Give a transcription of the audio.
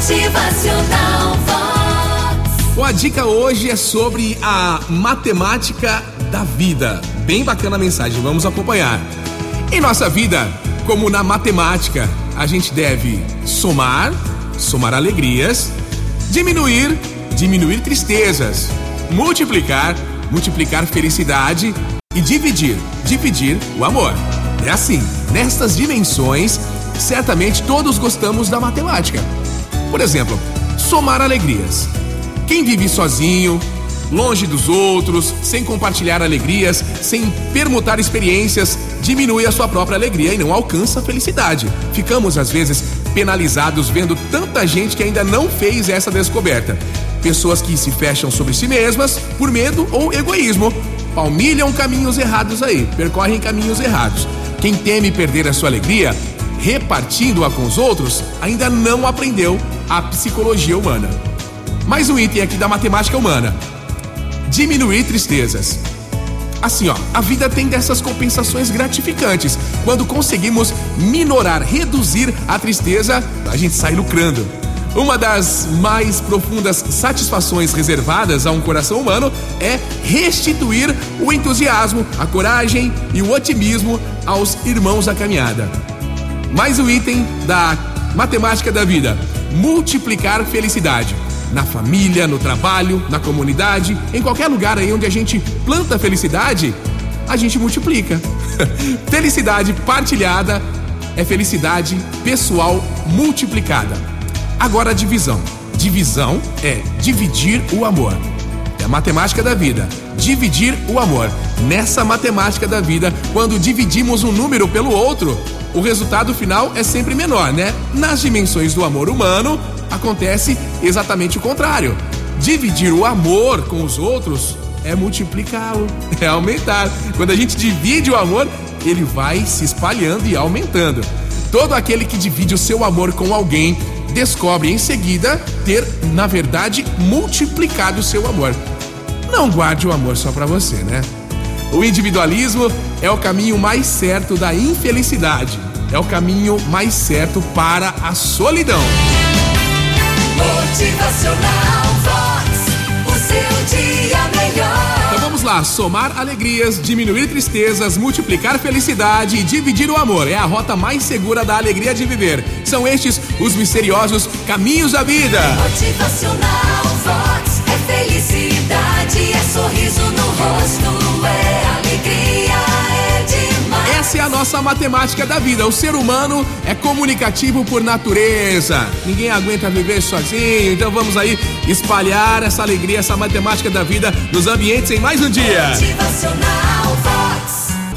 Motivacional Vox. A dica hoje é sobre a matemática da vida. Bem bacana a mensagem, vamos acompanhar. Em nossa vida, como na matemática, a gente deve somar, somar alegrias, diminuir, diminuir tristezas, multiplicar, multiplicar felicidade e dividir, dividir o amor. É assim, nestas dimensões, certamente todos gostamos da matemática. Por exemplo, somar alegrias. Quem vive sozinho, longe dos outros, sem compartilhar alegrias, sem permutar experiências, diminui a sua própria alegria e não alcança a felicidade. Ficamos, às vezes, penalizados vendo tanta gente que ainda não fez essa descoberta. Pessoas que se fecham sobre si mesmas por medo ou egoísmo, palmilham caminhos errados aí, percorrem caminhos errados. Quem teme perder a sua alegria, repartindo-a com os outros, ainda não aprendeu a psicologia humana. Mais um item aqui da matemática humana: diminuir tristezas. Assim, ó, a vida tem dessas compensações gratificantes. Quando conseguimos minorar, reduzir a tristeza, a gente sai lucrando. Uma das mais profundas satisfações reservadas a um coração humano é restituir o entusiasmo, a coragem e o otimismo aos irmãos da caminhada. Mais um item da matemática da vida: multiplicar felicidade. Na família, no trabalho, na comunidade, em qualquer lugar aí onde a gente planta felicidade, a gente multiplica. felicidade partilhada é felicidade pessoal multiplicada. Agora a divisão. Divisão é dividir o amor. É a matemática da vida. Dividir o amor. Nessa matemática da vida, quando dividimos um número pelo outro, o resultado final é sempre menor, né? Nas dimensões do amor humano, acontece exatamente o contrário. Dividir o amor com os outros é multiplicá-lo, é aumentar. Quando a gente divide o amor, ele vai se espalhando e aumentando. Todo aquele que divide o seu amor com alguém descobre em seguida ter, na verdade, multiplicado o seu amor. Não guarde o amor só para você, né? O individualismo é o caminho mais certo da infelicidade. É o caminho mais certo para a solidão. Motivacional Vox. O seu dia melhor. Então vamos lá, somar alegrias, diminuir tristezas, multiplicar felicidade e dividir o amor. É a rota mais segura da alegria de viver. São estes os misteriosos caminhos da vida. Motivacional Vox. É felicidade, é sorriso no rosto, nossa matemática da vida. O ser humano é comunicativo por natureza. Ninguém aguenta viver sozinho. Então vamos aí espalhar essa alegria, essa matemática da vida nos ambientes em mais um dia. Motivacional